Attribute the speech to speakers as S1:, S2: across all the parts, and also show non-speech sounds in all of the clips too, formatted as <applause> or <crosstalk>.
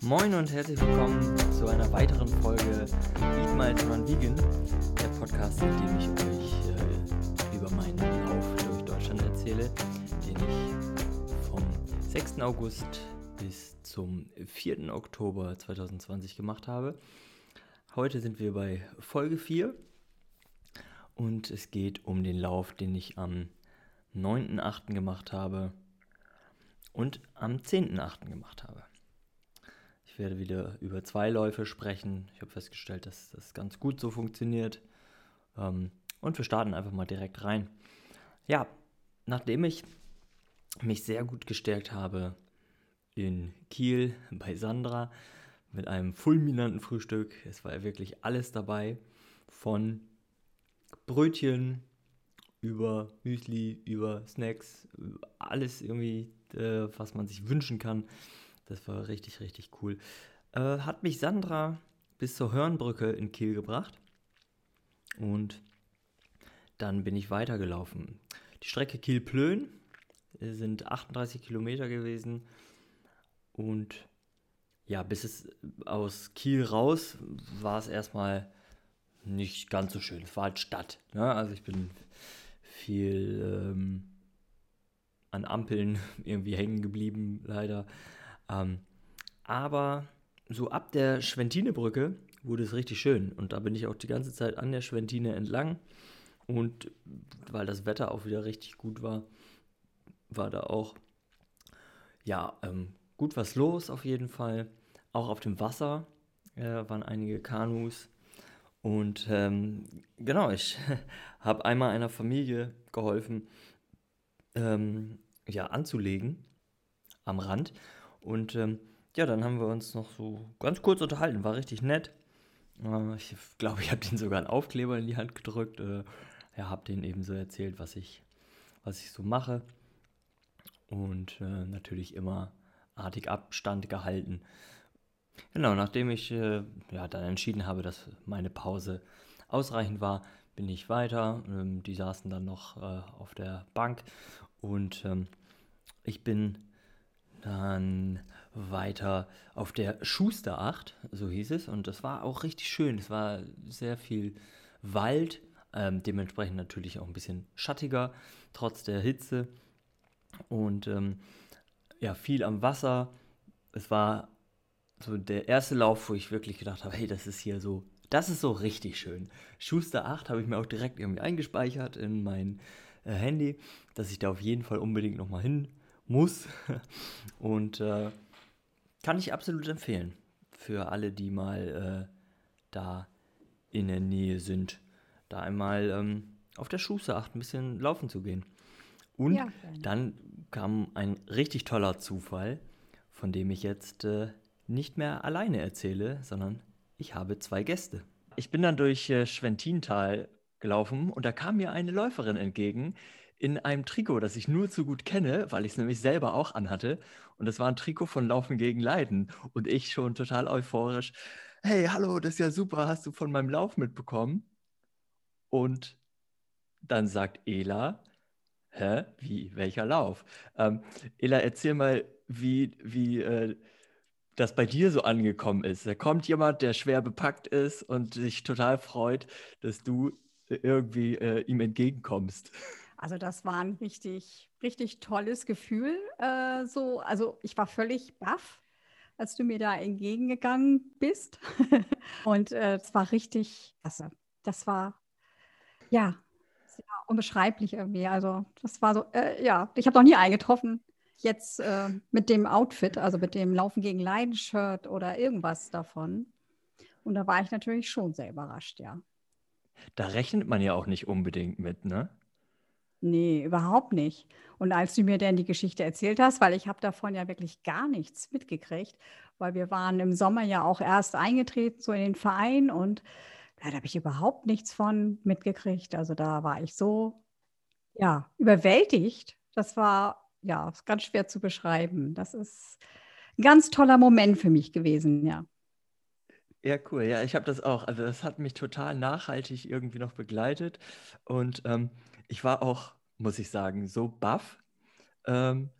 S1: Moin und herzlich willkommen zu einer weiteren Folge Eat Miles Run Vegan, der Podcast, in dem ich euch äh, über meinen Lauf durch Deutschland erzähle, den ich vom 6. August bis zum 4. Oktober 2020 gemacht habe. Heute sind wir bei Folge 4 und es geht um den Lauf, den ich am 9.8. gemacht habe und am 10.8. gemacht habe. Ich werde wieder über zwei Läufe sprechen. Ich habe festgestellt, dass das ganz gut so funktioniert. Ähm, und wir starten einfach mal direkt rein. Ja, nachdem ich mich sehr gut gestärkt habe in Kiel bei Sandra mit einem fulminanten Frühstück, es war wirklich alles dabei, von Brötchen über Müsli, über Snacks, alles irgendwie, äh, was man sich wünschen kann. Das war richtig, richtig cool. Äh, hat mich Sandra bis zur Hörnbrücke in Kiel gebracht. Und dann bin ich weitergelaufen. Die Strecke Kiel-Plön sind 38 Kilometer gewesen. Und ja, bis es aus Kiel raus war es erstmal nicht ganz so schön. Es war halt Stadt. Ne? Also ich bin viel ähm, an Ampeln <laughs> irgendwie hängen geblieben, leider. Ähm, aber so ab der Schwentinebrücke wurde es richtig schön. Und da bin ich auch die ganze Zeit an der Schwentine entlang. Und weil das Wetter auch wieder richtig gut war, war da auch ja ähm, gut was los auf jeden Fall. Auch auf dem Wasser äh, waren einige Kanus. Und ähm, genau, ich <laughs> habe einmal einer Familie geholfen, ähm, ja, anzulegen am Rand. Und ähm, ja, dann haben wir uns noch so ganz kurz unterhalten, war richtig nett. Äh, ich glaube, ich habe denen sogar einen Aufkleber in die Hand gedrückt. Äh, ja, habe denen eben so erzählt, was ich, was ich so mache. Und äh, natürlich immer artig Abstand gehalten. Genau, nachdem ich äh, ja, dann entschieden habe, dass meine Pause ausreichend war, bin ich weiter. Ähm, die saßen dann noch äh, auf der Bank und ähm, ich bin dann weiter auf der Schuster 8, so hieß es. Und das war auch richtig schön. Es war sehr viel Wald, ähm, dementsprechend natürlich auch ein bisschen schattiger, trotz der Hitze. Und ähm, ja, viel am Wasser. Es war so der erste Lauf, wo ich wirklich gedacht habe, hey, das ist hier so, das ist so richtig schön. Schuster 8 habe ich mir auch direkt irgendwie eingespeichert in mein äh, Handy, dass ich da auf jeden Fall unbedingt nochmal hin muss. <laughs> Und äh, kann ich absolut empfehlen für alle, die mal äh, da in der Nähe sind, da einmal ähm, auf der Schuße acht ein bisschen laufen zu gehen. Und ja, dann kam ein richtig toller Zufall, von dem ich jetzt äh, nicht mehr alleine erzähle, sondern ich habe zwei Gäste. Ich bin dann durch äh, Schwentintal gelaufen und da kam mir eine Läuferin entgegen, in einem Trikot, das ich nur zu gut kenne, weil ich es nämlich selber auch anhatte. Und das war ein Trikot von Laufen gegen Leiden. Und ich schon total euphorisch. Hey, hallo, das ist ja super, hast du von meinem Lauf mitbekommen? Und dann sagt Ela, hä, wie, welcher Lauf? Ähm, Ela, erzähl mal, wie, wie äh, das bei dir so angekommen ist. Da kommt jemand, der schwer bepackt ist und sich total freut, dass du irgendwie äh, ihm entgegenkommst. <laughs>
S2: Also das war ein richtig, richtig tolles Gefühl. Äh, so, also ich war völlig baff, als du mir da entgegengegangen bist. <laughs> Und äh, es war richtig klasse. Das war ja unbeschreiblich irgendwie. Also das war so, äh, ja, ich habe noch nie eingetroffen. Jetzt äh, mit dem Outfit, also mit dem Laufen gegen Leiden-Shirt oder irgendwas davon. Und da war ich natürlich schon sehr überrascht, ja.
S1: Da rechnet man ja auch nicht unbedingt mit, ne?
S2: Nee, überhaupt nicht. Und als du mir denn die Geschichte erzählt hast, weil ich habe davon ja wirklich gar nichts mitgekriegt, weil wir waren im Sommer ja auch erst eingetreten, so in den Verein und da habe ich überhaupt nichts von mitgekriegt. Also da war ich so, ja, überwältigt. Das war, ja, ganz schwer zu beschreiben. Das ist ein ganz toller Moment für mich gewesen, ja.
S1: Ja, cool. Ja, ich habe das auch. Also das hat mich total nachhaltig irgendwie noch begleitet. Und ähm, ich war auch, muss ich sagen, so baff. Ähm,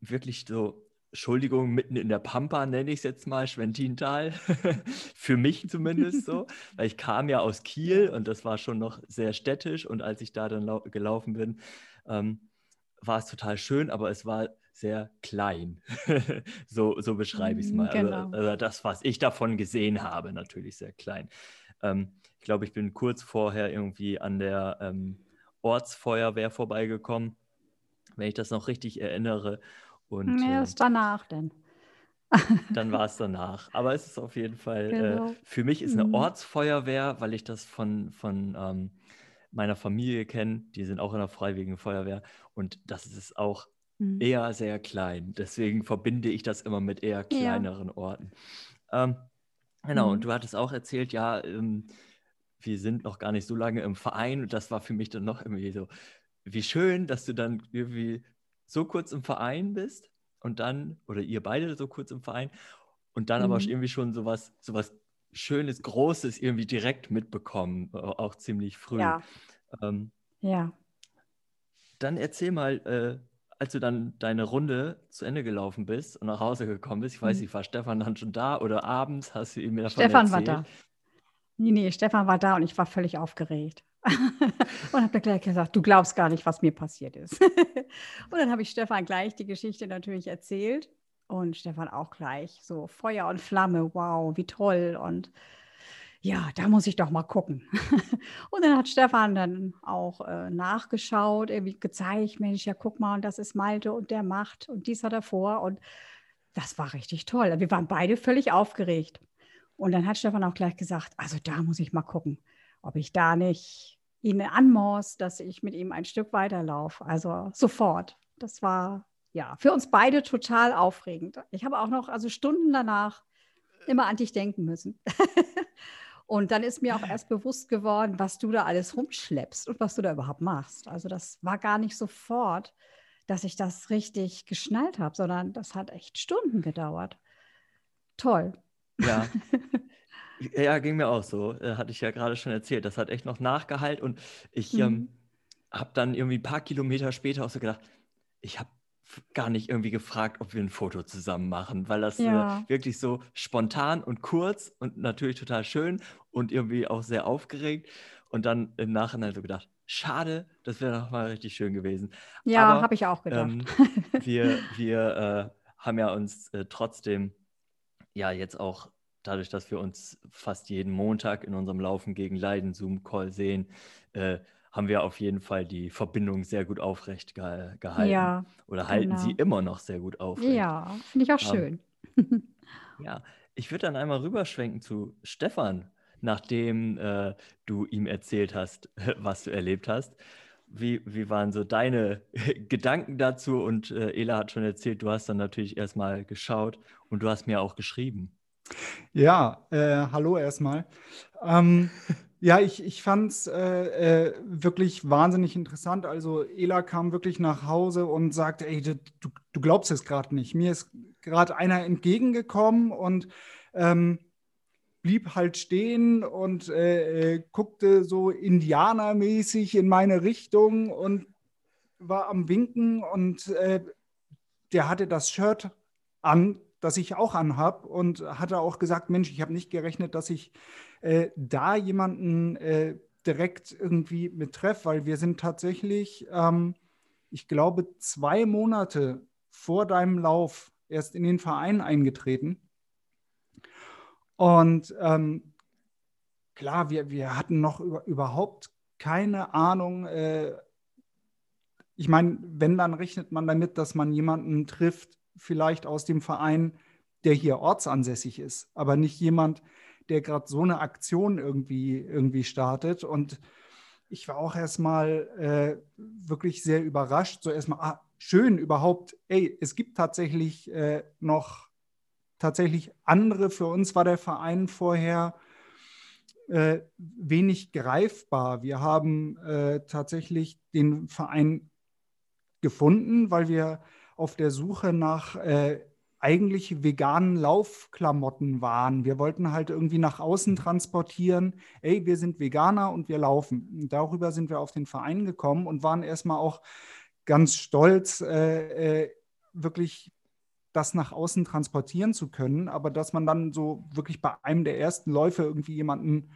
S1: wirklich so Entschuldigung, mitten in der Pampa, nenne ich es jetzt mal, Schwentintal. <laughs> Für mich zumindest so. <laughs> Weil ich kam ja aus Kiel und das war schon noch sehr städtisch. Und als ich da dann gelaufen bin, ähm, war es total schön, aber es war sehr klein. <laughs> so, so beschreibe ich es mhm, mal. Also, genau. Also, also, das, was ich davon gesehen habe, natürlich sehr klein. Ähm, ich glaube, ich bin kurz vorher irgendwie an der ähm, Ortsfeuerwehr vorbeigekommen, wenn ich das noch richtig erinnere. Und,
S2: ist äh, danach denn.
S1: dann war es <laughs> danach. Aber es ist auf jeden Fall, äh, genau. äh, für mich ist eine mhm. Ortsfeuerwehr, weil ich das von, von ähm, meiner Familie kenne, die sind auch in der Freiwilligen Feuerwehr und das ist auch mhm. eher sehr klein. Deswegen verbinde ich das immer mit eher kleineren ja. Orten. Ähm, genau, mhm. und du hattest auch erzählt, ja, ähm, wir sind noch gar nicht so lange im Verein und das war für mich dann noch irgendwie so, wie schön, dass du dann irgendwie so kurz im Verein bist und dann, oder ihr beide so kurz im Verein und dann mhm. aber irgendwie schon sowas, sowas Schönes, Großes irgendwie direkt mitbekommen, auch ziemlich früh.
S2: Ja. Ähm, ja.
S1: Dann erzähl mal, äh, als du dann deine Runde zu Ende gelaufen bist und nach Hause gekommen bist, ich weiß mhm. nicht, war Stefan dann schon da oder abends hast du ihm davon
S2: Stefan
S1: erzählt?
S2: war da. Nee, nee, Stefan war da und ich war völlig aufgeregt. <laughs> und habe gleich gesagt, du glaubst gar nicht, was mir passiert ist. <laughs> und dann habe ich Stefan gleich die Geschichte natürlich erzählt und Stefan auch gleich so Feuer und Flamme, wow, wie toll und ja, da muss ich doch mal gucken. <laughs> und dann hat Stefan dann auch äh, nachgeschaut, irgendwie gezeigt, Mensch, ja, guck mal, und das ist Malte und der macht und dies hat er vor. Und das war richtig toll. Wir waren beide völlig aufgeregt. Und dann hat Stefan auch gleich gesagt, also da muss ich mal gucken, ob ich da nicht ihn anmors, dass ich mit ihm ein Stück weiterlaufe. Also sofort. Das war ja für uns beide total aufregend. Ich habe auch noch, also Stunden danach, immer an dich denken müssen. <laughs> Und dann ist mir auch erst bewusst geworden, was du da alles rumschleppst und was du da überhaupt machst. Also das war gar nicht sofort, dass ich das richtig geschnallt habe, sondern das hat echt Stunden gedauert. Toll.
S1: Ja. <laughs> ja, ging mir auch so. Äh, hatte ich ja gerade schon erzählt. Das hat echt noch nachgehalt und ich mhm. ähm, habe dann irgendwie ein paar Kilometer später auch so gedacht, ich habe gar nicht irgendwie gefragt, ob wir ein Foto zusammen machen, weil das ja. äh, wirklich so spontan und kurz und natürlich total schön und irgendwie auch sehr aufgeregt. Und dann im Nachhinein so gedacht, schade, das wäre noch mal richtig schön gewesen.
S2: Ja, habe ich auch gedacht. Ähm,
S1: wir wir äh, haben ja uns äh, trotzdem ja jetzt auch dadurch, dass wir uns fast jeden Montag in unserem Laufen gegen Leiden Zoom-Call sehen, äh, haben wir auf jeden Fall die Verbindung sehr gut aufrecht ge gehalten. Ja, Oder halten genau. sie immer noch sehr gut aufrecht.
S2: Ja, finde ich auch schön. <laughs>
S1: ja, ich würde dann einmal rüberschwenken zu Stefan, nachdem äh, du ihm erzählt hast, <laughs> was du erlebt hast. Wie, wie waren so deine <laughs> Gedanken dazu? Und äh, Ela hat schon erzählt, du hast dann natürlich erstmal geschaut und du hast mir auch geschrieben.
S3: Ja, äh, hallo erstmal. Ähm, ja, ich, ich fand es äh, äh, wirklich wahnsinnig interessant. Also Ela kam wirklich nach Hause und sagte, ey, du, du glaubst es gerade nicht. Mir ist gerade einer entgegengekommen und ähm, blieb halt stehen und äh, äh, guckte so indianermäßig in meine Richtung und war am Winken und äh, der hatte das Shirt an, das ich auch anhab und hatte auch gesagt, Mensch, ich habe nicht gerechnet, dass ich äh, da jemanden äh, direkt irgendwie mit treffe, weil wir sind tatsächlich, ähm, ich glaube, zwei Monate vor deinem Lauf erst in den Verein eingetreten. Und ähm, klar, wir, wir hatten noch über, überhaupt keine Ahnung. Äh, ich meine, wenn, dann rechnet man damit, dass man jemanden trifft, vielleicht aus dem Verein, der hier ortsansässig ist, aber nicht jemand, der gerade so eine Aktion irgendwie, irgendwie startet. Und ich war auch erstmal äh, wirklich sehr überrascht. So erstmal, ah, schön überhaupt, ey, es gibt tatsächlich äh, noch tatsächlich andere. Für uns war der Verein vorher äh, wenig greifbar. Wir haben äh, tatsächlich den Verein gefunden, weil wir auf der Suche nach äh, eigentlich veganen Laufklamotten waren. Wir wollten halt irgendwie nach außen transportieren, ey, wir sind Veganer und wir laufen. Und darüber sind wir auf den Verein gekommen und waren erstmal auch ganz stolz, äh, äh, wirklich das nach außen transportieren zu können, aber dass man dann so wirklich bei einem der ersten Läufe irgendwie jemanden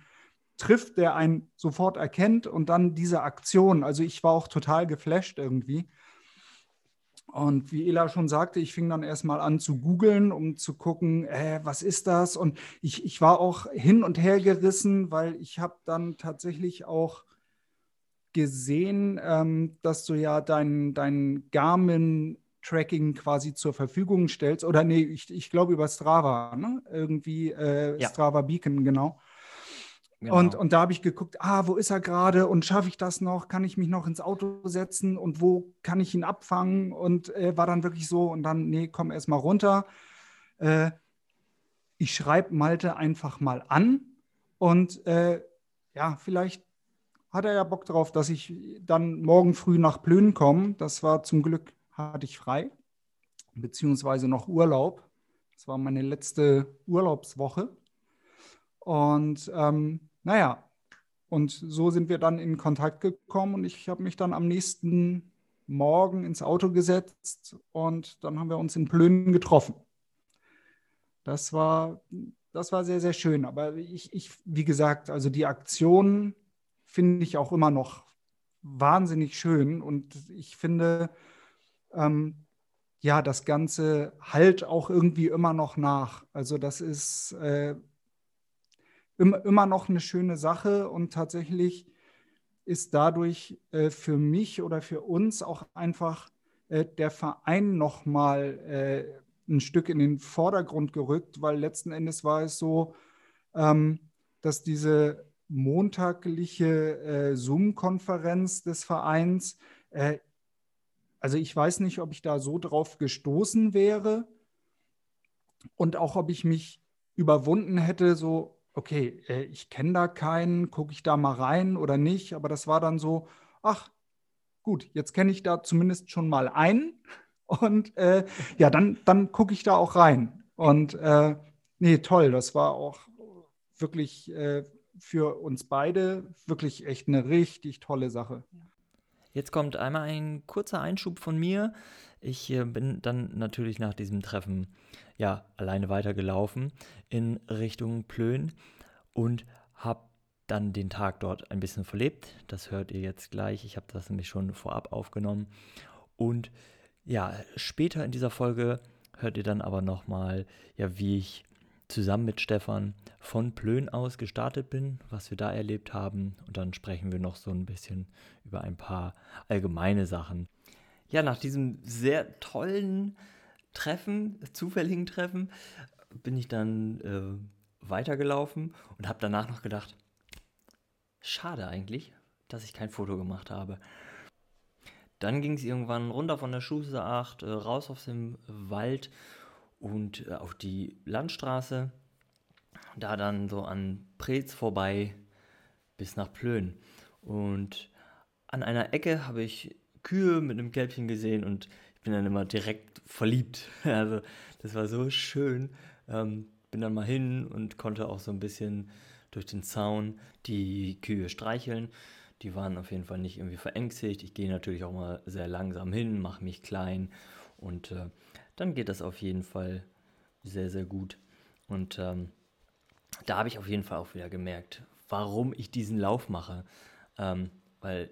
S3: trifft, der einen sofort erkennt und dann diese Aktion. Also ich war auch total geflasht irgendwie. Und wie Ela schon sagte, ich fing dann erstmal an zu googeln, um zu gucken, äh, was ist das? Und ich, ich war auch hin und her gerissen, weil ich habe dann tatsächlich auch gesehen, ähm, dass du ja dein, dein Garmin-Tracking quasi zur Verfügung stellst. Oder nee, ich, ich glaube über Strava, ne? Irgendwie äh, ja. Strava Beacon, genau. Genau. Und, und da habe ich geguckt, ah, wo ist er gerade und schaffe ich das noch? Kann ich mich noch ins Auto setzen und wo kann ich ihn abfangen? Und äh, war dann wirklich so und dann, nee, komm erst mal runter. Äh, ich schreibe Malte einfach mal an und äh, ja, vielleicht hat er ja Bock drauf, dass ich dann morgen früh nach Plön komme. Das war zum Glück, hatte ich frei, beziehungsweise noch Urlaub. Das war meine letzte Urlaubswoche. Und ähm, naja, und so sind wir dann in Kontakt gekommen und ich habe mich dann am nächsten Morgen ins Auto gesetzt und dann haben wir uns in Plönen getroffen. Das war, das war sehr, sehr schön. Aber ich, ich wie gesagt, also die Aktion finde ich auch immer noch wahnsinnig schön und ich finde, ähm, ja, das Ganze halt auch irgendwie immer noch nach. Also das ist, äh, immer, immer noch eine schöne Sache und tatsächlich ist dadurch äh, für mich oder für uns auch einfach äh, der Verein nochmal äh, ein Stück in den Vordergrund gerückt, weil letzten Endes war es so, ähm, dass diese montagliche äh, Zoom-Konferenz des Vereins, äh, also ich weiß nicht, ob ich da so drauf gestoßen wäre und auch ob ich mich überwunden hätte, so, okay, äh, ich kenne da keinen, gucke ich da mal rein oder nicht, aber das war dann so, ach, gut, jetzt kenne ich da zumindest schon mal einen <laughs> und äh, ja, dann, dann gucke ich da auch rein. Und äh, nee, toll, das war auch wirklich äh, für uns beide wirklich echt eine richtig tolle Sache.
S1: Jetzt kommt einmal ein kurzer Einschub von mir. Ich äh, bin dann natürlich nach diesem Treffen ja alleine weitergelaufen in Richtung Plön und habe dann den Tag dort ein bisschen verlebt. Das hört ihr jetzt gleich. Ich habe das nämlich schon vorab aufgenommen. Und ja, später in dieser Folge hört ihr dann aber nochmal, ja, wie ich zusammen mit Stefan von Plön aus gestartet bin, was wir da erlebt haben. Und dann sprechen wir noch so ein bisschen über ein paar allgemeine Sachen. Ja, nach diesem sehr tollen Treffen, zufälligen Treffen, bin ich dann äh, weitergelaufen und habe danach noch gedacht, schade eigentlich, dass ich kein Foto gemacht habe. Dann ging es irgendwann runter von der Schuße 8, äh, raus aus dem Wald und äh, auf die Landstraße. Da dann so an Preetz vorbei bis nach Plön. Und an einer Ecke habe ich Kühe mit einem Kälbchen gesehen und bin dann immer direkt verliebt. <laughs> Also das war so schön. Ähm, bin dann mal hin und konnte auch so ein bisschen durch den Zaun die Kühe streicheln. Die waren auf jeden Fall nicht irgendwie verängstigt. Ich gehe natürlich auch mal sehr langsam hin, mache mich klein und äh, dann geht das auf jeden Fall sehr, sehr gut. Und ähm, da habe ich auf jeden Fall auch wieder gemerkt, warum ich diesen Lauf mache. Ähm, weil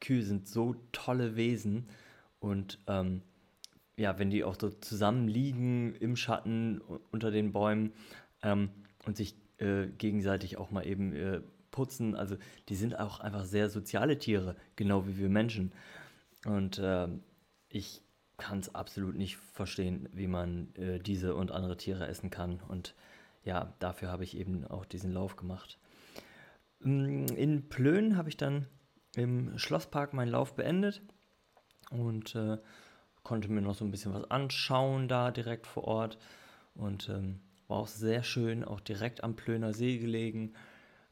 S1: Kühe sind so tolle Wesen und ähm, ja, wenn die auch so zusammen liegen im Schatten unter den Bäumen ähm, und sich äh, gegenseitig auch mal eben äh, putzen, also die sind auch einfach sehr soziale Tiere, genau wie wir Menschen. Und äh, ich kann es absolut nicht verstehen, wie man äh, diese und andere Tiere essen kann. Und ja, dafür habe ich eben auch diesen Lauf gemacht. Mm, in Plön habe ich dann im Schlosspark meinen Lauf beendet und äh, konnte mir noch so ein bisschen was anschauen da direkt vor Ort und ähm, war auch sehr schön, auch direkt am Plöner See gelegen.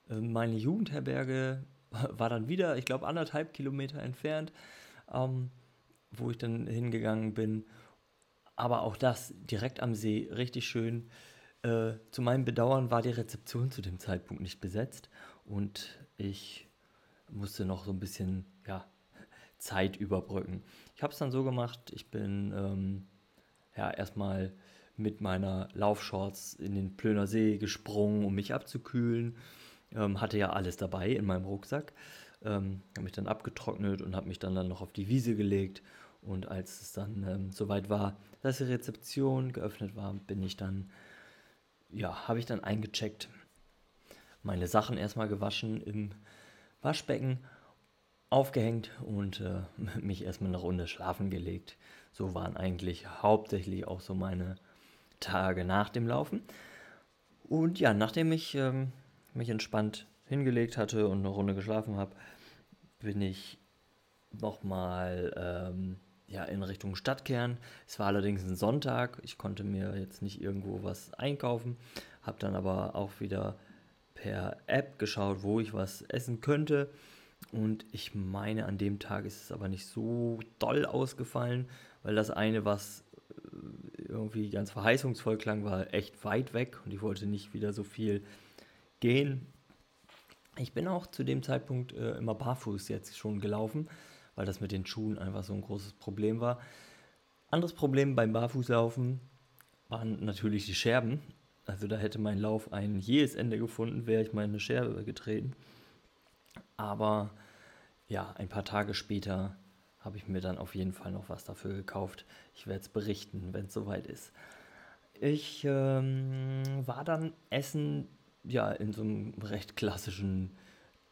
S1: Äh, meine Jugendherberge <laughs> war dann wieder, ich glaube, anderthalb Kilometer entfernt, ähm, wo ich dann hingegangen bin. Aber auch das direkt am See, richtig schön. Äh, zu meinem Bedauern war die Rezeption zu dem Zeitpunkt nicht besetzt und ich musste noch so ein bisschen ja, Zeit überbrücken. Ich habe es dann so gemacht, ich bin ähm, ja erstmal mit meiner Laufshorts in den Plöner See gesprungen, um mich abzukühlen. Ähm, hatte ja alles dabei in meinem Rucksack. Ähm, habe mich dann abgetrocknet und habe mich dann, dann noch auf die Wiese gelegt. Und als es dann ähm, soweit war, dass die Rezeption geöffnet war, bin ich dann, ja, habe ich dann eingecheckt, meine Sachen erstmal gewaschen im Waschbecken, aufgehängt und äh, <laughs> mich erstmal eine Runde schlafen gelegt. So waren eigentlich hauptsächlich auch so meine Tage nach dem Laufen. Und ja, nachdem ich ähm, mich entspannt hingelegt hatte und eine Runde geschlafen habe, bin ich nochmal ähm, ja, in Richtung Stadtkern. Es war allerdings ein Sonntag. Ich konnte mir jetzt nicht irgendwo was einkaufen. Habe dann aber auch wieder per App geschaut, wo ich was essen könnte. Und ich meine, an dem Tag ist es aber nicht so doll ausgefallen, weil das eine, was äh, irgendwie ganz verheißungsvoll klang, war echt weit weg und ich wollte nicht wieder so viel gehen. Ich bin auch zu dem Zeitpunkt äh, immer barfuß jetzt schon gelaufen, weil das mit den Schuhen einfach so ein großes Problem war. Anderes Problem beim Barfußlaufen waren natürlich die Scherben. Also da hätte mein Lauf ein jähes Ende gefunden, wäre ich mal in eine Scherbe getreten. Aber ja, ein paar Tage später habe ich mir dann auf jeden Fall noch was dafür gekauft. Ich werde es berichten, wenn es soweit ist. Ich ähm, war dann essen, ja, in so einem recht klassischen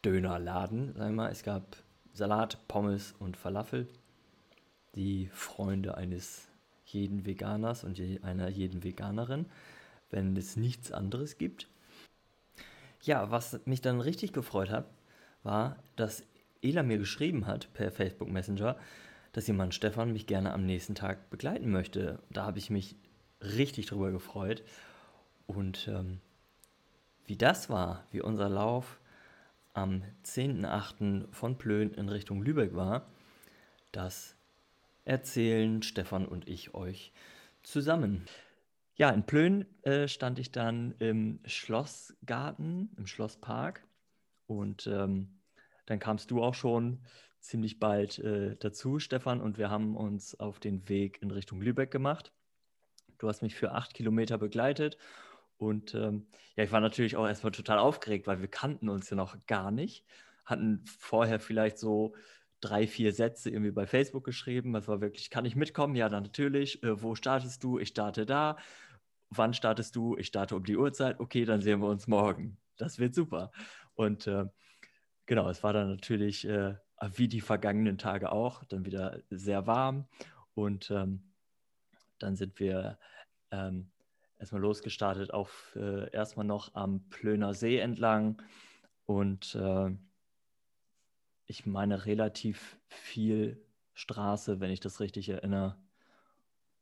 S1: Dönerladen. Sag mal, es gab Salat, Pommes und Falafel. Die Freunde eines jeden Veganers und einer jeden Veganerin, wenn es nichts anderes gibt. Ja, was mich dann richtig gefreut hat, war, dass Ela mir geschrieben hat per Facebook Messenger, dass jemand Stefan mich gerne am nächsten Tag begleiten möchte. Da habe ich mich richtig drüber gefreut. Und ähm, wie das war, wie unser Lauf am 10.8. von Plön in Richtung Lübeck war, das erzählen Stefan und ich euch zusammen. Ja, in Plön äh, stand ich dann im Schlossgarten, im Schlosspark und ähm, dann kamst du auch schon ziemlich bald äh, dazu, Stefan, und wir haben uns auf den Weg in Richtung Lübeck gemacht. Du hast mich für acht Kilometer begleitet und ähm, ja, ich war natürlich auch erstmal total aufgeregt, weil wir kannten uns ja noch gar nicht, hatten vorher vielleicht so drei, vier Sätze irgendwie bei Facebook geschrieben. Das war wirklich, kann ich mitkommen? Ja, dann natürlich. Äh, wo startest du? Ich starte da. Wann startest du? Ich starte um die Uhrzeit. Okay, dann sehen wir uns morgen. Das wird super. Und äh, genau, es war dann natürlich äh, wie die vergangenen Tage auch, dann wieder sehr warm. Und ähm, dann sind wir ähm, erstmal losgestartet, auf äh, erstmal noch am Plöner See entlang. Und äh, ich meine relativ viel Straße, wenn ich das richtig erinnere,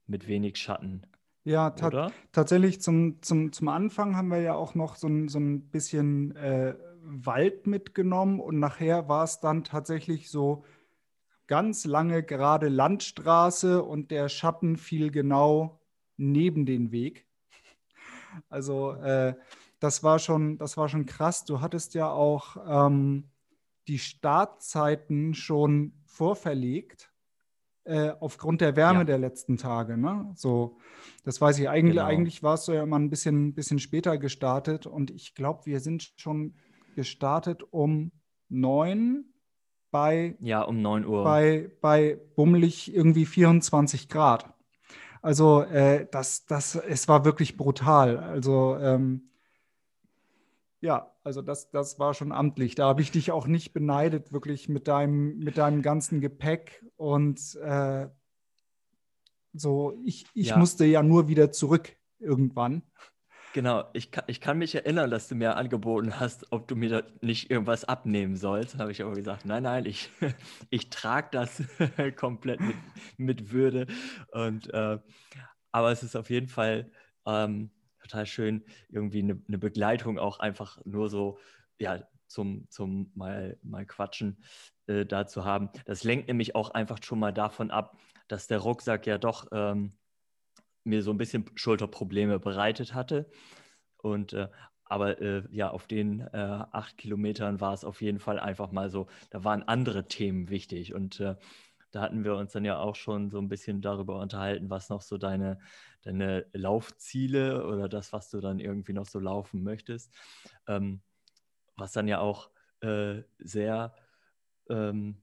S1: mit wenig Schatten.
S3: Ja, ta tatsächlich zum, zum, zum Anfang haben wir ja auch noch so ein, so ein bisschen äh, Wald mitgenommen und nachher war es dann tatsächlich so ganz lange gerade Landstraße und der Schatten fiel genau neben den Weg. Also äh, das war schon, das war schon krass. Du hattest ja auch ähm, die Startzeiten schon vorverlegt äh, aufgrund der Wärme ja. der letzten Tage. Ne? So, das weiß ich. Eigentlich, genau. eigentlich warst du ja immer ein bisschen, bisschen später gestartet und ich glaube, wir sind schon gestartet um neun bei,
S1: ja, um 9 Uhr.
S3: Bei, bei bummelig irgendwie 24 Grad. Also äh, das, das, es war wirklich brutal. Also ähm, ja, also das, das war schon amtlich. Da habe ich dich auch nicht beneidet, wirklich mit deinem, mit deinem ganzen Gepäck. Und äh, so, ich, ich ja. musste ja nur wieder zurück irgendwann.
S1: Genau, ich kann, ich kann mich erinnern, dass du mir angeboten hast, ob du mir nicht irgendwas abnehmen sollst. Habe ich aber gesagt, nein, nein, ich, <laughs> ich trage das <laughs> komplett mit, mit Würde. Und, äh, aber es ist auf jeden Fall ähm, total schön, irgendwie eine, eine, Begleitung auch einfach nur so, ja, zum, zum mal, mal quatschen äh, da zu haben. Das lenkt nämlich auch einfach schon mal davon ab, dass der Rucksack ja doch... Ähm, mir so ein bisschen Schulterprobleme bereitet hatte. Und äh, aber äh, ja, auf den äh, acht Kilometern war es auf jeden Fall einfach mal so, da waren andere Themen wichtig. Und äh, da hatten wir uns dann ja auch schon so ein bisschen darüber unterhalten, was noch so deine, deine Laufziele oder das, was du dann irgendwie noch so laufen möchtest. Ähm, was dann ja auch äh, sehr, ähm,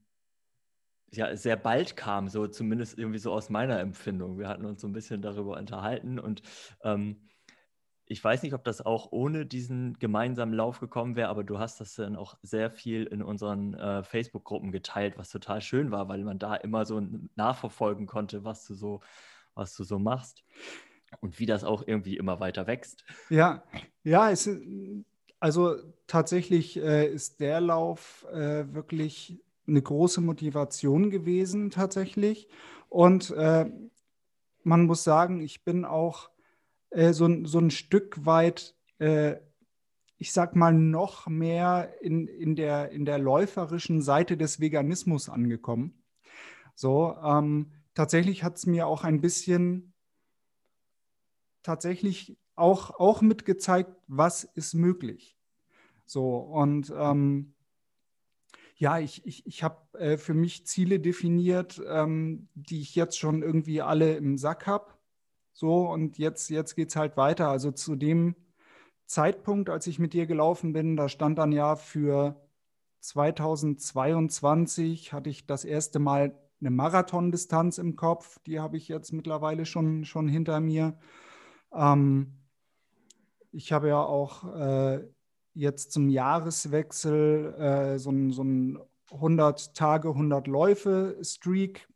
S1: ja, sehr bald kam, so zumindest irgendwie so aus meiner Empfindung. Wir hatten uns so ein bisschen darüber unterhalten und ähm, ich weiß nicht, ob das auch ohne diesen gemeinsamen Lauf gekommen wäre, aber du hast das dann auch sehr viel in unseren äh, Facebook-Gruppen geteilt, was total schön war, weil man da immer so nachverfolgen konnte, was du so, was du so machst und wie das auch irgendwie immer weiter wächst.
S3: Ja, ja, es, also tatsächlich äh, ist der Lauf äh, wirklich eine große Motivation gewesen, tatsächlich. Und äh, man muss sagen, ich bin auch äh, so, so ein Stück weit, äh, ich sag mal, noch mehr in, in, der, in der läuferischen Seite des Veganismus angekommen. So, ähm, tatsächlich hat es mir auch ein bisschen tatsächlich auch, auch mitgezeigt, was ist möglich. So, und ähm, ja, ich, ich, ich habe äh, für mich Ziele definiert, ähm, die ich jetzt schon irgendwie alle im Sack habe. So, und jetzt, jetzt geht es halt weiter. Also zu dem Zeitpunkt, als ich mit dir gelaufen bin, da stand dann ja für 2022 hatte ich das erste Mal eine Marathondistanz im Kopf. Die habe ich jetzt mittlerweile schon, schon hinter mir. Ähm, ich habe ja auch äh, jetzt zum Jahreswechsel äh, so ein, so ein 100 Tage, 100 Läufe Streak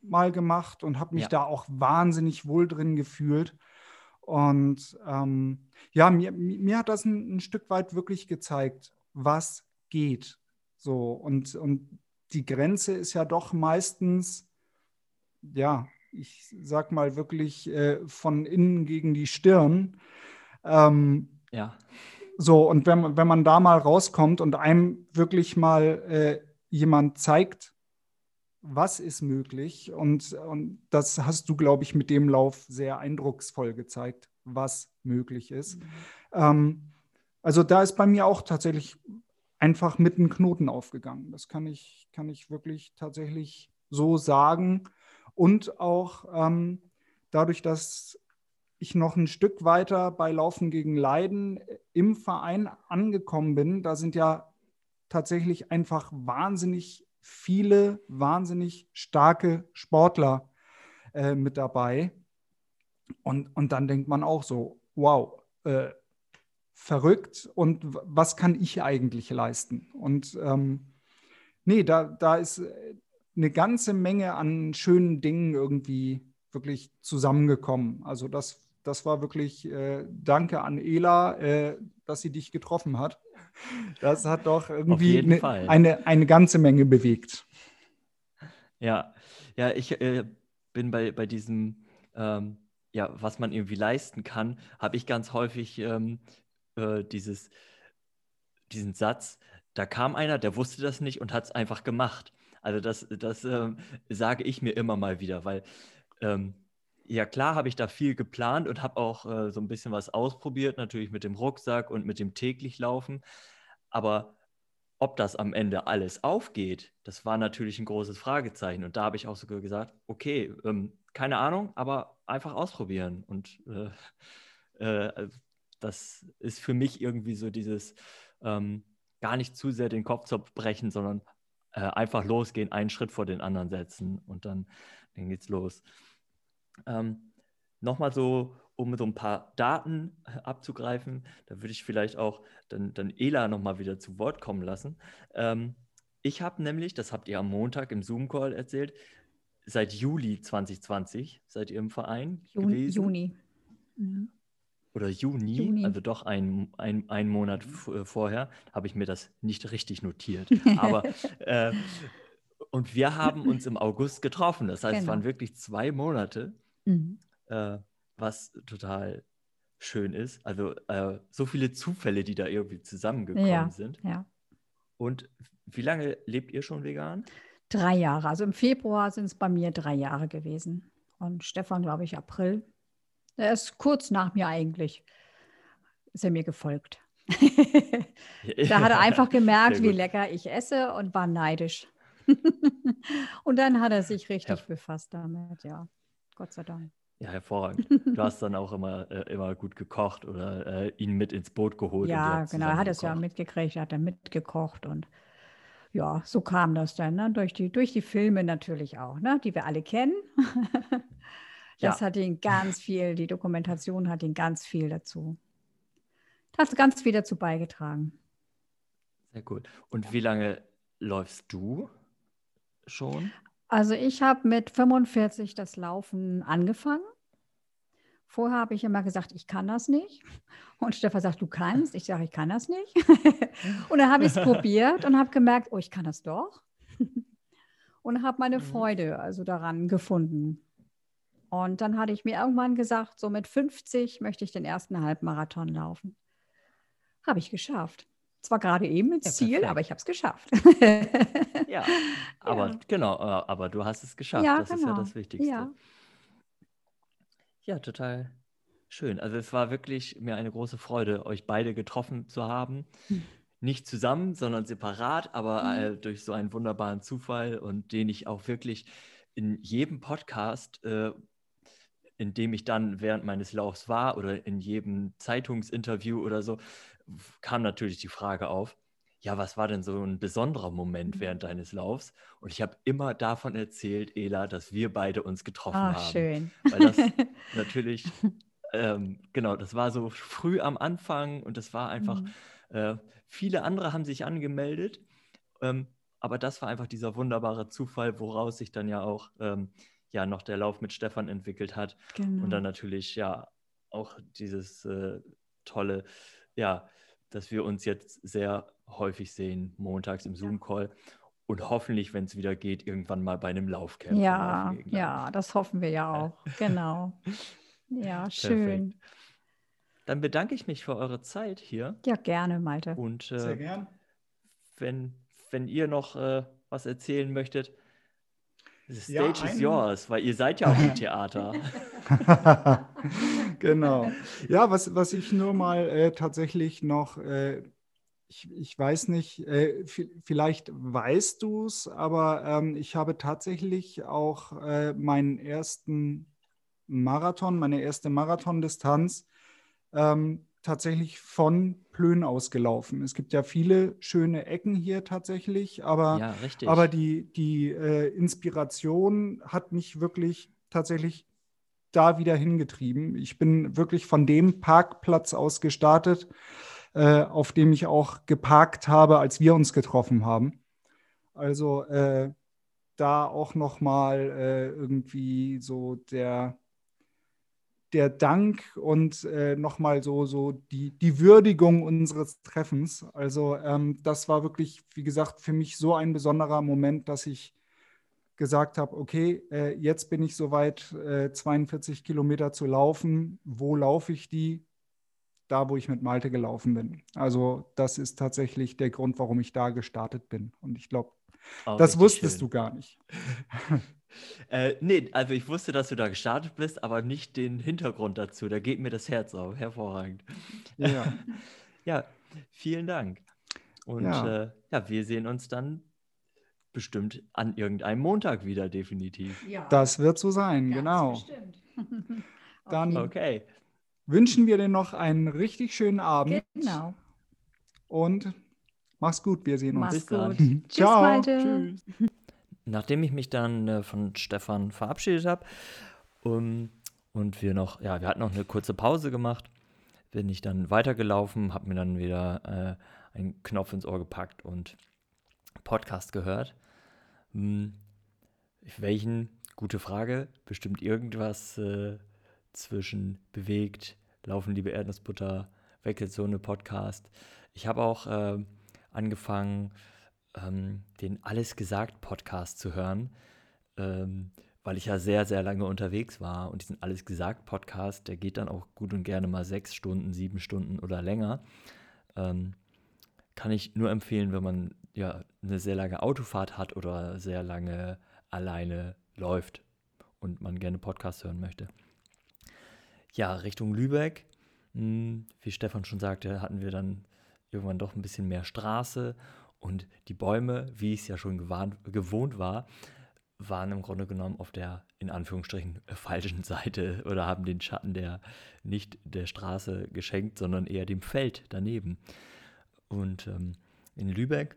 S3: mal gemacht und habe mich ja. da auch wahnsinnig wohl drin gefühlt. Und ähm, ja, mir, mir hat das ein, ein, Stück weit wirklich gezeigt, was geht. So, und, und die Grenze ist ja doch meistens, ja, ich sag mal wirklich äh, von innen gegen die Stirn. Ähm,
S1: ja.
S3: So, und wenn, wenn man da mal rauskommt und einem wirklich mal äh, jemand zeigt, was ist möglich. Und, und das hast du, glaube ich, mit dem Lauf sehr eindrucksvoll gezeigt, was möglich ist. Mhm. Ähm, also da ist bei mir auch tatsächlich einfach mit einem Knoten aufgegangen. Das kann ich, kann ich wirklich tatsächlich so sagen. Und auch ähm, dadurch, dass ich noch ein Stück weiter bei Laufen gegen Leiden im Verein angekommen bin, da sind ja tatsächlich einfach wahnsinnig viele wahnsinnig starke Sportler äh, mit dabei. Und, und dann denkt man auch so, wow, äh, verrückt und was kann ich eigentlich leisten? Und ähm, nee, da, da ist eine ganze Menge an schönen Dingen irgendwie wirklich zusammengekommen. Also das, das war wirklich äh, Danke an Ela, äh, dass sie dich getroffen hat. Das hat doch irgendwie eine, eine, eine ganze Menge bewegt.
S1: Ja, ja, ich äh, bin bei, bei diesem, ähm, ja, was man irgendwie leisten kann, habe ich ganz häufig ähm, äh, dieses, diesen Satz, da kam einer, der wusste das nicht und hat es einfach gemacht. Also das, das ähm, sage ich mir immer mal wieder, weil ähm, ja klar habe ich da viel geplant und habe auch äh, so ein bisschen was ausprobiert, natürlich mit dem Rucksack und mit dem täglich Laufen. Aber ob das am Ende alles aufgeht, das war natürlich ein großes Fragezeichen. Und da habe ich auch sogar gesagt, okay, ähm, keine Ahnung, aber einfach ausprobieren. Und äh, <laughs> äh, das ist für mich irgendwie so dieses ähm, gar nicht zu sehr den Kopf brechen, sondern äh, einfach losgehen, einen Schritt vor den anderen setzen und dann, dann geht's los. Ähm, Nochmal so, um so ein paar Daten abzugreifen, da würde ich vielleicht auch dann, dann Ela nochmal wieder zu Wort kommen lassen. Ähm, ich habe nämlich, das habt ihr am Montag im Zoom-Call erzählt, seit Juli 2020 seid ihr im Verein
S2: Juni,
S1: gewesen.
S2: Juni. Mhm.
S1: Oder Juni, Juni, also doch ein, ein, ein Monat äh, vorher, habe ich mir das nicht richtig notiert. <laughs> Aber äh, und wir haben uns im August getroffen. Das heißt, genau. es waren wirklich zwei Monate. Mhm. Äh, was total schön ist. Also äh, so viele Zufälle, die da irgendwie zusammengekommen
S2: ja,
S1: sind.
S2: Ja.
S1: Und wie lange lebt ihr schon vegan?
S2: Drei Jahre. Also im Februar sind es bei mir drei Jahre gewesen. Und Stefan, glaube ich, April. Er ist kurz nach mir eigentlich. Ist er mir gefolgt. <laughs> da hat er einfach gemerkt, wie lecker ich esse und war neidisch. <laughs> Und dann hat er sich richtig ja. befasst damit, ja. Gott sei Dank.
S1: Ja, hervorragend. <laughs> Du hast dann auch immer, äh, immer gut gekocht oder äh, ihn mit ins Boot geholt.
S2: Ja, genau. Er hat es ja mitgekriegt, er hat dann mitgekocht und ja, so kam das dann, ne? durch, die, durch die Filme natürlich auch, ne? die wir alle kennen. <laughs> das ja. hat ihn ganz viel, die Dokumentation hat ihn ganz viel dazu, hat ganz viel dazu beigetragen.
S1: Sehr gut. Und wie lange läufst du schon?
S2: Also ich habe mit 45 das Laufen angefangen. Vorher habe ich immer gesagt, ich kann das nicht. Und Stefan sagt, du kannst. Ich sage, ich kann das nicht. <laughs> und dann habe ich es probiert und habe gemerkt, oh, ich kann das doch. <laughs> und habe meine mhm. Freude also daran gefunden. Und dann hatte ich mir irgendwann gesagt, so mit 50 möchte ich den ersten Halbmarathon laufen. Habe ich geschafft. Zwar gerade eben ins ja, Ziel, aber ich habe es geschafft. <laughs>
S1: ja, aber ja. genau, äh, aber du hast es geschafft. Ja, das genau. ist ja genau. das Wichtigste. Ja. ja, total schön. Also es war wirklich mir eine große Freude, euch beide getroffen zu haben. Hm. Nicht zusammen, sondern separat, aber hm. äh, durch so einen wunderbaren Zufall und den ich auch wirklich in jedem Podcast, äh, in dem ich dann während meines Laufs war oder in jedem Zeitungsinterview oder so, kam natürlich die Frage auf, ja, was war denn so ein besonderer Moment mhm. während deines Laufs? Und ich habe immer davon erzählt, Ela, dass wir beide uns getroffen oh, haben.
S2: schön.
S1: Weil das <laughs> natürlich, ähm, genau, das war so früh am Anfang und das war einfach, mhm. äh, viele andere haben sich angemeldet, ähm, aber das war einfach dieser wunderbare Zufall, woraus sich dann ja auch ähm, ja noch der Lauf mit Stefan entwickelt hat. Genau. Und dann natürlich ja auch dieses äh, tolle, ja, dass wir uns jetzt sehr häufig sehen, montags im Zoom-Call. Und hoffentlich, wenn es wieder geht, irgendwann mal bei einem Laufcamp.
S2: Ja, ja, das hoffen wir ja auch. Genau. <laughs> Ja, schön. Perfekt.
S1: Dann bedanke ich mich für eure Zeit hier.
S2: Ja, gerne, Malte.
S1: Und äh, Sehr gern. Wenn, wenn ihr noch äh, was erzählen möchtet, the stage ja, is yours, weil ihr seid ja auch im <laughs> Theater. <laughs>
S3: genau. Ja, was, was ich nur mal äh, tatsächlich noch, äh, ich, ich weiß nicht, äh, vielleicht weißt du es, aber ähm, ich habe tatsächlich auch äh, meinen ersten Marathon, meine erste Marathondistanz ähm, tatsächlich von Plön ausgelaufen. Es gibt ja viele schöne Ecken hier tatsächlich, aber,
S1: ja,
S3: aber die, die äh, Inspiration hat mich wirklich tatsächlich da wieder hingetrieben. Ich bin wirklich von dem Parkplatz aus gestartet, äh, auf dem ich auch geparkt habe, als wir uns getroffen haben. Also äh, da auch noch mal äh, irgendwie so der der Dank und äh, nochmal so, so die, die Würdigung unseres Treffens. Also ähm, das war wirklich, wie gesagt, für mich so ein besonderer Moment, dass ich gesagt habe, okay, äh, jetzt bin ich soweit, äh, 42 Kilometer zu laufen. Wo laufe ich die? Da, wo ich mit Malte gelaufen bin. Also das ist tatsächlich der Grund, warum ich da gestartet bin. Und ich glaube, oh, das wusstest schön. du gar nicht. <laughs>
S1: äh, nee, also ich wusste, dass du da gestartet bist, aber nicht den Hintergrund dazu. Da geht mir das Herz auf. Hervorragend. Ja, <laughs> ja vielen Dank. Und ja. Äh, ja, wir sehen uns dann bestimmt an irgendeinem Montag wieder, definitiv.
S3: Ja. Das wird so sein, Ganz genau. Bestimmt. <laughs> Dann
S1: okay.
S3: wünschen wir dir noch einen richtig schönen Abend.
S2: Genau.
S3: Und mach's gut, wir sehen uns.
S2: Mach's gut. <laughs> Tschüss, Ciao. Malte. Tschüss.
S1: Nachdem ich mich dann äh, von Stefan verabschiedet habe um, und wir noch, ja, wir hatten noch eine kurze Pause gemacht, bin ich dann weitergelaufen, habe mir dann wieder äh, einen Knopf ins Ohr gepackt und Podcast gehört. Hm, welchen? Gute Frage. Bestimmt irgendwas äh, zwischen bewegt, laufen liebe Erdnussbutter, Wechselzone Podcast. Ich habe auch äh, angefangen, ähm, den Alles gesagt Podcast zu hören, ähm, weil ich ja sehr, sehr lange unterwegs war. Und diesen Alles gesagt Podcast, der geht dann auch gut und gerne mal sechs Stunden, sieben Stunden oder länger. Ähm, kann ich nur empfehlen, wenn man ja eine sehr lange Autofahrt hat oder sehr lange alleine läuft und man gerne Podcast hören möchte. Ja, Richtung Lübeck, hm, wie Stefan schon sagte, hatten wir dann irgendwann doch ein bisschen mehr Straße Und die Bäume, wie ich es ja schon gewarnt, gewohnt war, waren im Grunde genommen auf der in Anführungsstrichen <laughs> falschen Seite oder haben den Schatten der nicht der Straße geschenkt, sondern eher dem Feld daneben. Und ähm, in Lübeck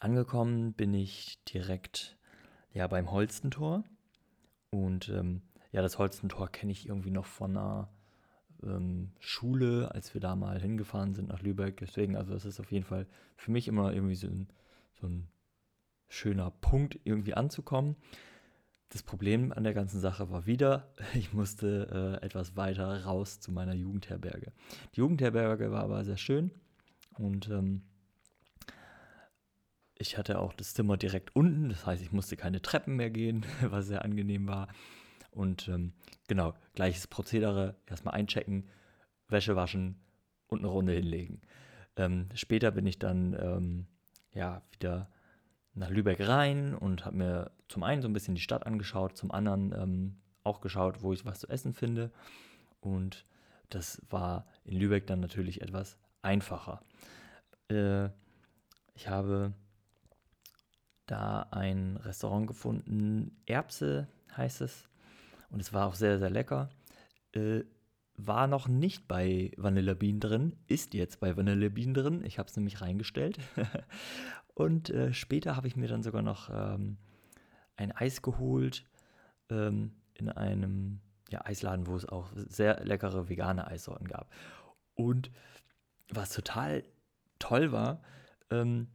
S1: angekommen bin ich direkt ja beim Holstentor. Und ähm, ja, das Holstentor kenne ich irgendwie noch von einer ähm, Schule, als wir da mal hingefahren sind nach Lübeck. Deswegen, also das ist auf jeden Fall für mich immer irgendwie so ein, so ein schöner Punkt, irgendwie anzukommen. Das Problem an der ganzen Sache war wieder, <laughs> ich musste äh, etwas weiter raus zu meiner Jugendherberge. Die Jugendherberge war aber sehr schön und ähm, ich hatte auch das Zimmer direkt unten, das heißt, ich musste keine Treppen mehr gehen, <laughs> was sehr angenehm war. Und ähm, genau, gleiches Prozedere, erstmal einchecken, Wäsche waschen und eine Runde hinlegen. Ähm, später bin ich dann ähm, ja wieder nach Lübeck rein und habe mir zum einen so ein bisschen die Stadt angeschaut, zum anderen ähm, auch geschaut, wo ich was zu essen finde. Und das war in Lübeck dann natürlich etwas einfacher. Äh, ich habe da ein Restaurant gefunden, Erbse heißt es. Und es war auch sehr, sehr lecker. Äh, war noch nicht bei Vanilla Bean drin, ist jetzt bei Vanilla Bean drin. Ich habe es nämlich reingestellt. <laughs> Und äh, später habe ich mir dann sogar noch ähm, ein Eis geholt ähm, in einem ja, Eisladen, wo es auch sehr leckere vegane Eissorten gab. Und was total toll war, ähm,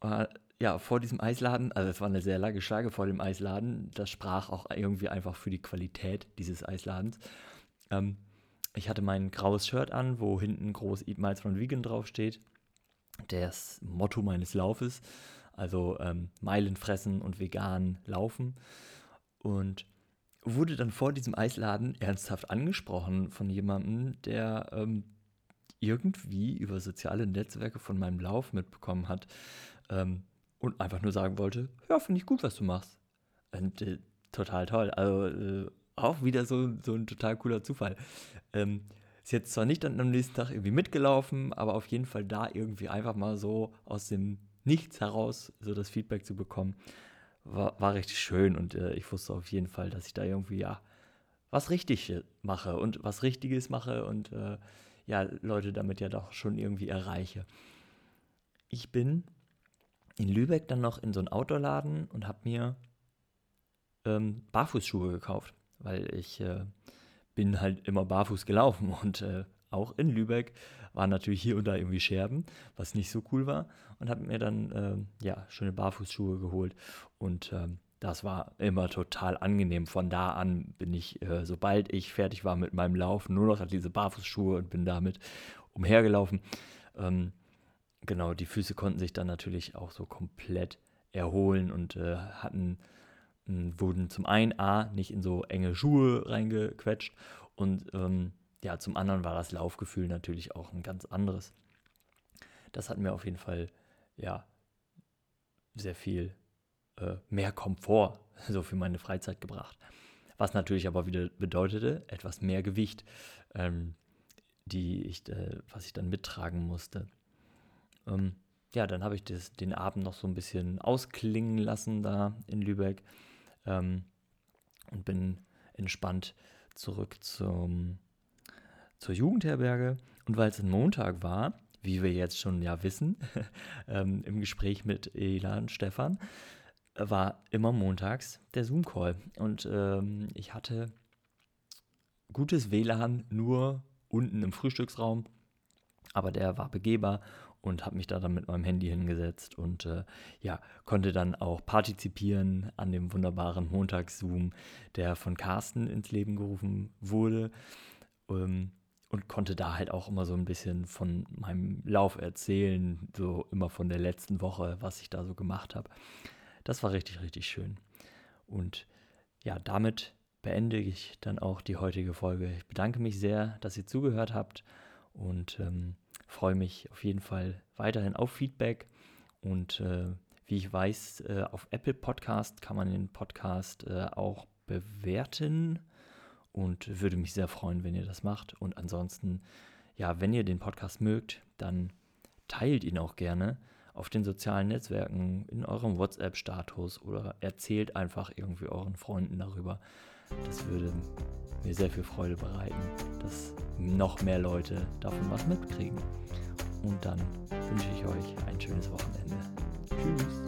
S1: war ja, vor diesem Eisladen, also es war eine sehr lange Schlange vor dem Eisladen, das sprach auch irgendwie einfach für die Qualität dieses Eisladens. Ähm, ich hatte mein graues Shirt an, wo hinten groß Eat Miles von Vegan draufsteht das Motto meines Laufes. Also ähm, Meilen fressen und vegan laufen. Und wurde dann vor diesem Eisladen ernsthaft angesprochen von jemandem, der ähm, irgendwie über soziale Netzwerke von meinem Lauf mitbekommen hat ähm, und einfach nur sagen wollte, ja, finde ich gut, was du machst. Und äh, total toll. Also äh, auch wieder so, so ein total cooler Zufall. Ähm, ist jetzt zwar nicht dann am nächsten Tag irgendwie mitgelaufen, aber auf jeden Fall da irgendwie einfach mal so aus dem Nichts heraus so das Feedback zu bekommen, war, war richtig schön und äh, ich wusste auf jeden Fall, dass ich da irgendwie ja was richtig mache und was Richtiges mache und äh, ja, Leute damit ja doch schon irgendwie erreiche. Ich bin in Lübeck dann noch in so einen Outdoor-Laden und habe mir ähm, Barfußschuhe gekauft, weil ich äh, bin halt immer barfuß gelaufen <laughs> und äh, auch in Lübeck waren natürlich hier und da irgendwie Scherben, was nicht so cool war und habe mir dann äh, ja schöne Barfußschuhe geholt und äh, das war immer total angenehm. Von da an bin ich, äh, sobald ich fertig war mit meinem Laufen, nur noch diese Barfußschuhe und bin damit umhergelaufen. Ähm, genau, die Füße konnten sich dann natürlich auch so komplett erholen und äh, hatten wurden zum einen A, nicht in so enge Schuhe reingequetscht und ähm, ja, zum anderen war das Laufgefühl natürlich auch ein ganz anderes. Das hat mir auf jeden Fall, ja, sehr viel äh, mehr Komfort <laughs> so für meine Freizeit gebracht. Was natürlich aber wieder bedeutete, etwas mehr Gewicht, ähm, die ich, äh, was ich dann mittragen musste. Ähm, ja, dann habe ich das, den Abend noch so ein bisschen ausklingen lassen da in Lübeck ähm, und bin entspannt zurück zum, zur Jugendherberge. Und weil es ein Montag war, wie wir jetzt schon ja wissen, <laughs> ähm, im Gespräch mit Elan Stefan, war immer montags der Zoom-Call. Und ähm, ich hatte gutes WLAN nur unten im Frühstücksraum, aber der war begehbar und habe mich da dann mit meinem Handy hingesetzt und äh, ja, konnte dann auch partizipieren an dem wunderbaren Montagszoom, der von Carsten ins Leben gerufen wurde. Ähm, und konnte da halt auch immer so ein bisschen von meinem Lauf erzählen, so immer von der letzten Woche, was ich da so gemacht habe. Das war richtig, richtig schön. Und ja, damit beende ich dann auch die heutige Folge. Ich bedanke mich sehr, dass ihr zugehört habt und ähm, freue mich auf jeden Fall weiterhin auf Feedback. Und äh, wie ich weiß, äh, auf Apple Podcast kann man den Podcast äh, auch bewerten und würde mich sehr freuen, wenn ihr das macht. Und ansonsten, ja, wenn ihr den Podcast mögt, dann teilt ihn auch gerne auf den sozialen Netzwerken, in eurem WhatsApp-Status oder erzählt einfach irgendwie euren Freunden darüber. Das würde mir sehr viel Freude bereiten, dass noch mehr Leute davon was mitkriegen. Und dann wünsche ich euch ein schönes Wochenende. Tschüss.